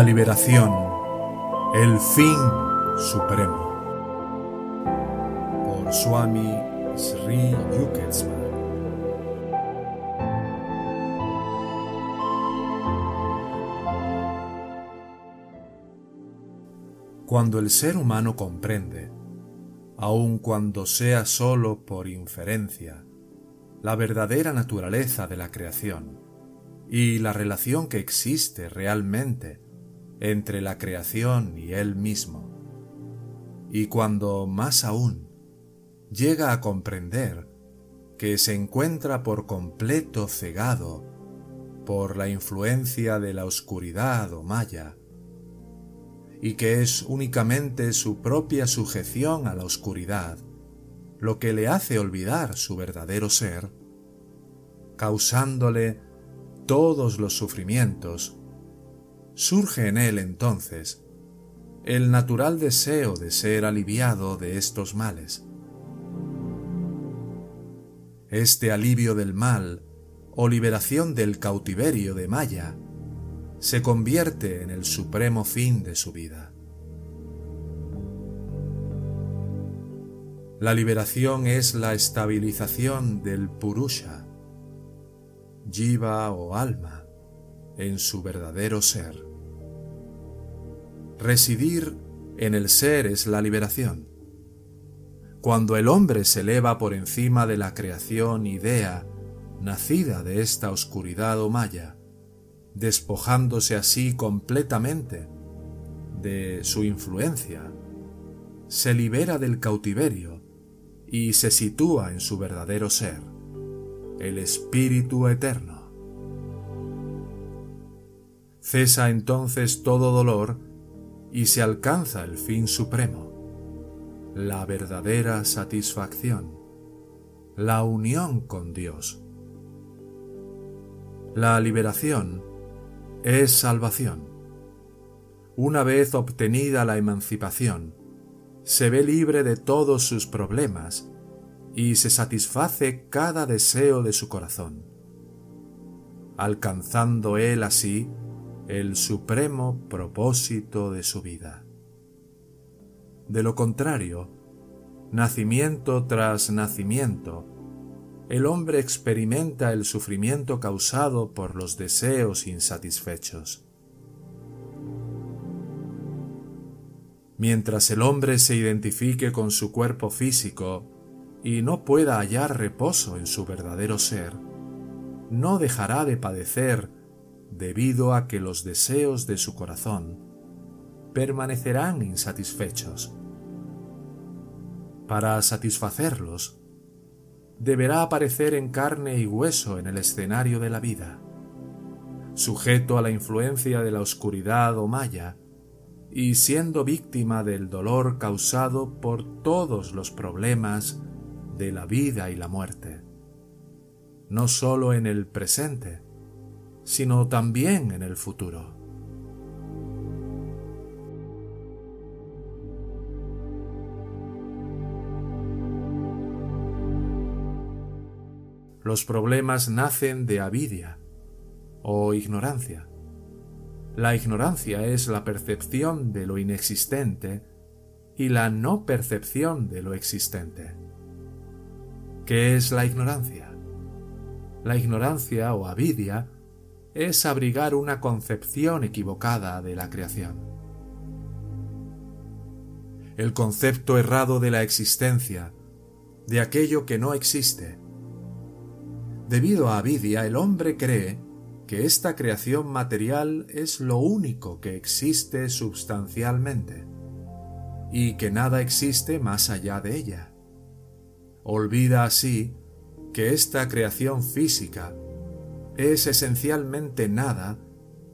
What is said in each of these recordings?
La liberación, el fin supremo. Por Swami Sri Yukteswar. Cuando el ser humano comprende, aun cuando sea sólo por inferencia, la verdadera naturaleza de la creación y la relación que existe realmente entre la creación y él mismo. Y cuando más aún llega a comprender que se encuentra por completo cegado por la influencia de la oscuridad o maya, y que es únicamente su propia sujeción a la oscuridad lo que le hace olvidar su verdadero ser, causándole todos los sufrimientos surge en él entonces el natural deseo de ser aliviado de estos males. Este alivio del mal o liberación del cautiverio de Maya se convierte en el supremo fin de su vida. La liberación es la estabilización del Purusha, Jiva o alma, en su verdadero ser. Residir en el ser es la liberación. Cuando el hombre se eleva por encima de la creación idea nacida de esta oscuridad o maya, despojándose así completamente de su influencia, se libera del cautiverio y se sitúa en su verdadero ser, el Espíritu Eterno. Cesa entonces todo dolor y se alcanza el fin supremo, la verdadera satisfacción, la unión con Dios. La liberación es salvación. Una vez obtenida la emancipación, se ve libre de todos sus problemas y se satisface cada deseo de su corazón, alcanzando él así el supremo propósito de su vida. De lo contrario, nacimiento tras nacimiento, el hombre experimenta el sufrimiento causado por los deseos insatisfechos. Mientras el hombre se identifique con su cuerpo físico y no pueda hallar reposo en su verdadero ser, no dejará de padecer debido a que los deseos de su corazón permanecerán insatisfechos. Para satisfacerlos, deberá aparecer en carne y hueso en el escenario de la vida, sujeto a la influencia de la oscuridad o maya, y siendo víctima del dolor causado por todos los problemas de la vida y la muerte, no sólo en el presente, sino también en el futuro. Los problemas nacen de avidia o ignorancia. La ignorancia es la percepción de lo inexistente y la no percepción de lo existente. ¿Qué es la ignorancia? La ignorancia o avidia es abrigar una concepción equivocada de la creación. El concepto errado de la existencia, de aquello que no existe. Debido a avidia, el hombre cree que esta creación material es lo único que existe substancialmente y que nada existe más allá de ella. Olvida así que esta creación física es esencialmente nada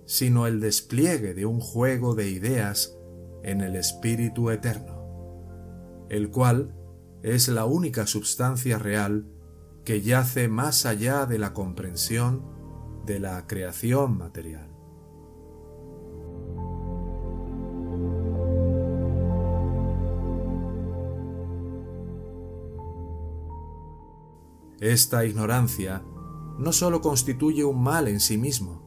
sino el despliegue de un juego de ideas en el Espíritu Eterno, el cual es la única substancia real que yace más allá de la comprensión de la creación material. Esta ignorancia no sólo constituye un mal en sí mismo,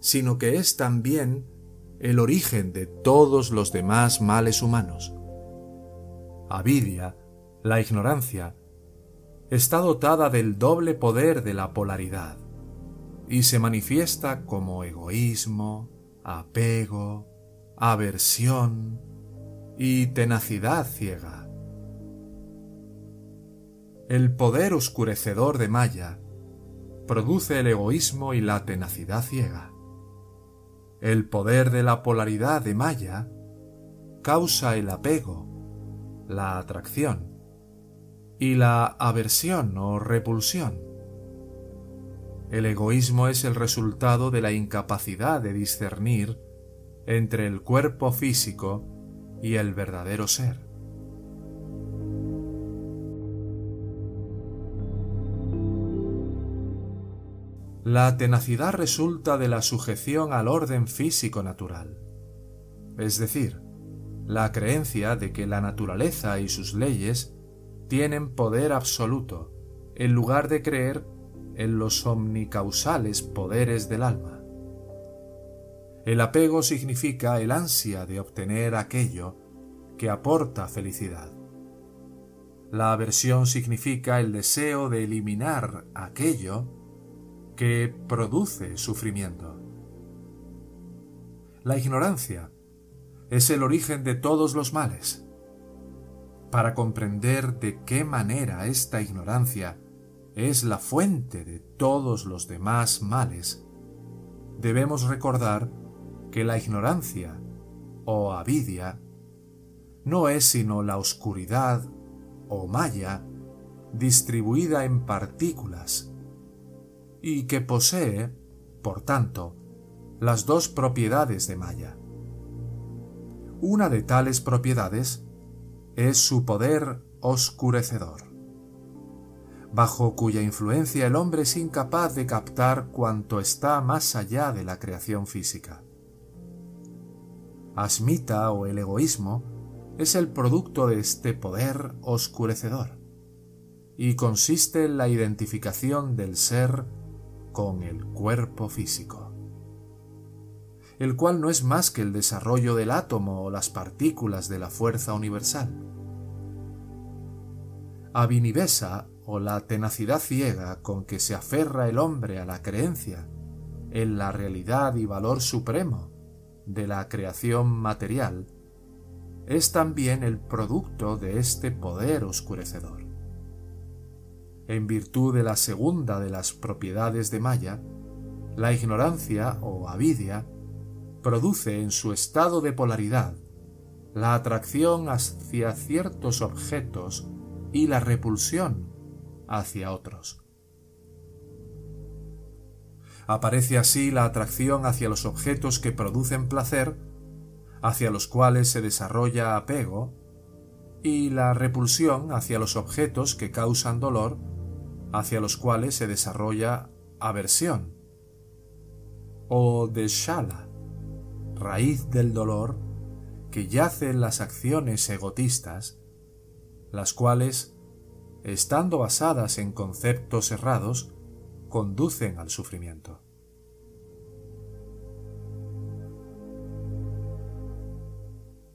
sino que es también el origen de todos los demás males humanos. Avidia, la ignorancia, está dotada del doble poder de la polaridad y se manifiesta como egoísmo, apego, aversión y tenacidad ciega. El poder oscurecedor de Maya produce el egoísmo y la tenacidad ciega. El poder de la polaridad de Maya causa el apego, la atracción y la aversión o repulsión. El egoísmo es el resultado de la incapacidad de discernir entre el cuerpo físico y el verdadero ser. La tenacidad resulta de la sujeción al orden físico natural, es decir, la creencia de que la naturaleza y sus leyes tienen poder absoluto, en lugar de creer en los omnicausales poderes del alma. El apego significa el ansia de obtener aquello que aporta felicidad. La aversión significa el deseo de eliminar aquello que produce sufrimiento. La ignorancia es el origen de todos los males. Para comprender de qué manera esta ignorancia es la fuente de todos los demás males, debemos recordar que la ignorancia o avidia no es sino la oscuridad o malla distribuida en partículas y que posee, por tanto, las dos propiedades de Maya. Una de tales propiedades es su poder oscurecedor, bajo cuya influencia el hombre es incapaz de captar cuanto está más allá de la creación física. Asmita o el egoísmo es el producto de este poder oscurecedor y consiste en la identificación del ser con el cuerpo físico, el cual no es más que el desarrollo del átomo o las partículas de la fuerza universal. Avinivesa o la tenacidad ciega con que se aferra el hombre a la creencia en la realidad y valor supremo de la creación material, es también el producto de este poder oscurecedor en virtud de la segunda de las propiedades de Maya, la ignorancia o avidia produce en su estado de polaridad la atracción hacia ciertos objetos y la repulsión hacia otros. Aparece así la atracción hacia los objetos que producen placer, hacia los cuales se desarrolla apego, y la repulsión hacia los objetos que causan dolor hacia los cuales se desarrolla aversión, o deshala, raíz del dolor que yace en las acciones egotistas, las cuales, estando basadas en conceptos errados, conducen al sufrimiento.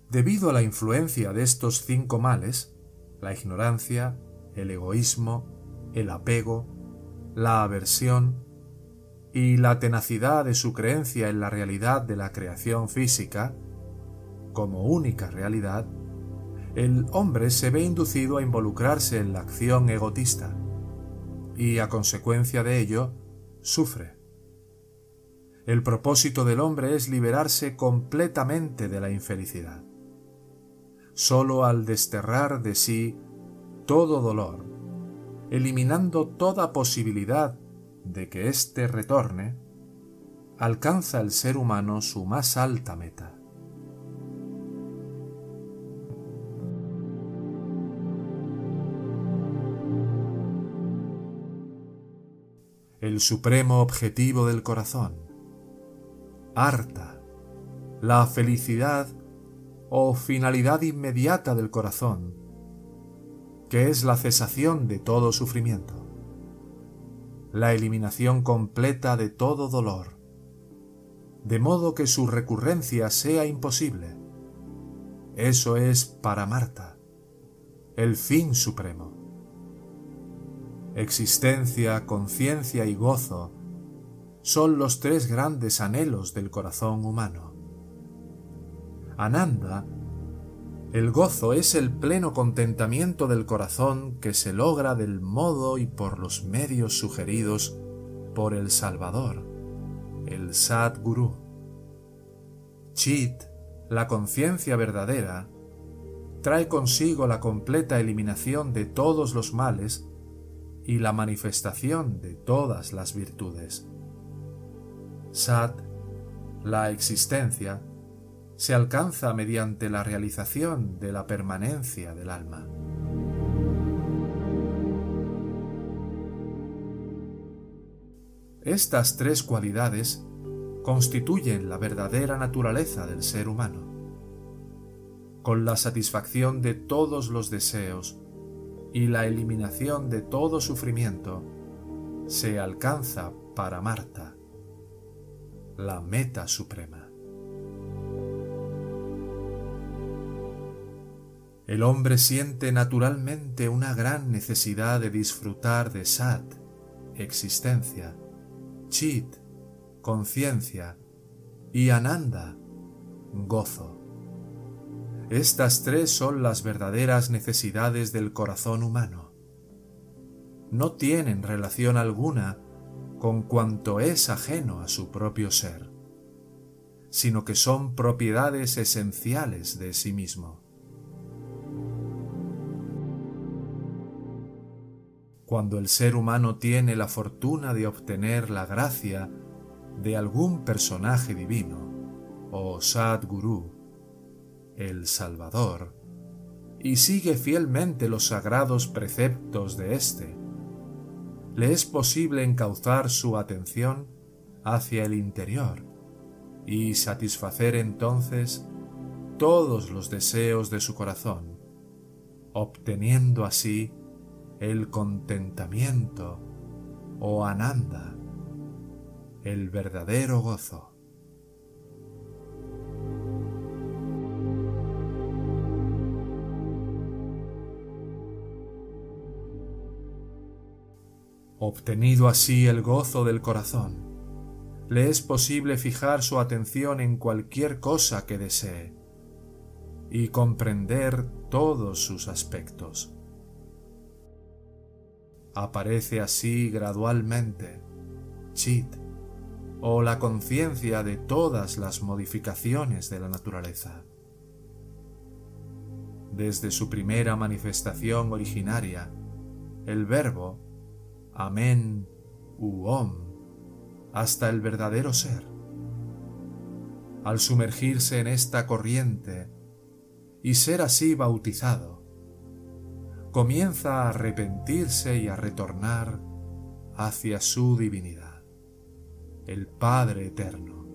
Debido a la influencia de estos cinco males, la ignorancia, el egoísmo, el apego, la aversión y la tenacidad de su creencia en la realidad de la creación física, como única realidad, el hombre se ve inducido a involucrarse en la acción egotista y a consecuencia de ello sufre. El propósito del hombre es liberarse completamente de la infelicidad. Solo al desterrar de sí todo dolor eliminando toda posibilidad de que éste retorne, alcanza el ser humano su más alta meta. El supremo objetivo del corazón, harta, la felicidad o finalidad inmediata del corazón, que es la cesación de todo sufrimiento, la eliminación completa de todo dolor, de modo que su recurrencia sea imposible. Eso es para Marta, el fin supremo. Existencia, conciencia y gozo son los tres grandes anhelos del corazón humano. Ananda, el gozo es el pleno contentamiento del corazón que se logra del modo y por los medios sugeridos por el Salvador el Sadguru. Chit, la conciencia verdadera, trae consigo la completa eliminación de todos los males y la manifestación de todas las virtudes. Sat, la existencia, se alcanza mediante la realización de la permanencia del alma. Estas tres cualidades constituyen la verdadera naturaleza del ser humano. Con la satisfacción de todos los deseos y la eliminación de todo sufrimiento, se alcanza para Marta la meta suprema. El hombre siente naturalmente una gran necesidad de disfrutar de Sat, existencia, chit, conciencia, y ananda, gozo. Estas tres son las verdaderas necesidades del corazón humano. No tienen relación alguna con cuanto es ajeno a su propio ser, sino que son propiedades esenciales de sí mismo. Cuando el ser humano tiene la fortuna de obtener la gracia de algún personaje divino, o Sadguru, el Salvador, y sigue fielmente los sagrados preceptos de éste, le es posible encauzar su atención hacia el interior y satisfacer entonces todos los deseos de su corazón, obteniendo así el contentamiento o ananda, el verdadero gozo. Obtenido así el gozo del corazón, le es posible fijar su atención en cualquier cosa que desee y comprender todos sus aspectos aparece así gradualmente Chit o la conciencia de todas las modificaciones de la naturaleza. Desde su primera manifestación originaria, el verbo Amén u Om hasta el verdadero ser. Al sumergirse en esta corriente y ser así bautizado, comienza a arrepentirse y a retornar hacia su divinidad, el Padre Eterno,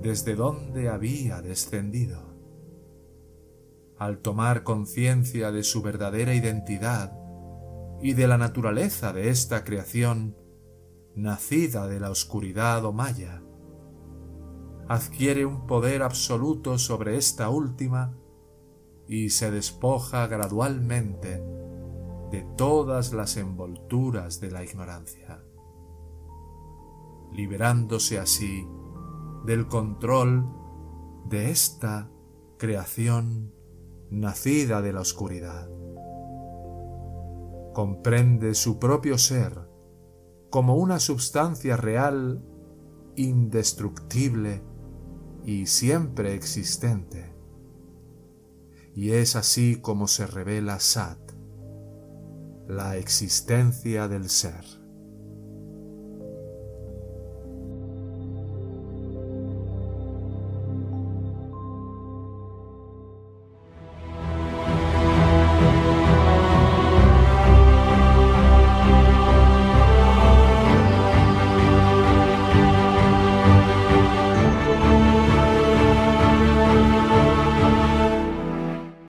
desde donde había descendido. Al tomar conciencia de su verdadera identidad y de la naturaleza de esta creación, nacida de la oscuridad o maya, adquiere un poder absoluto sobre esta última y se despoja gradualmente de todas las envolturas de la ignorancia, liberándose así del control de esta creación nacida de la oscuridad. Comprende su propio ser como una substancia real, indestructible y siempre existente y es así como se revela Sat, la existencia del ser.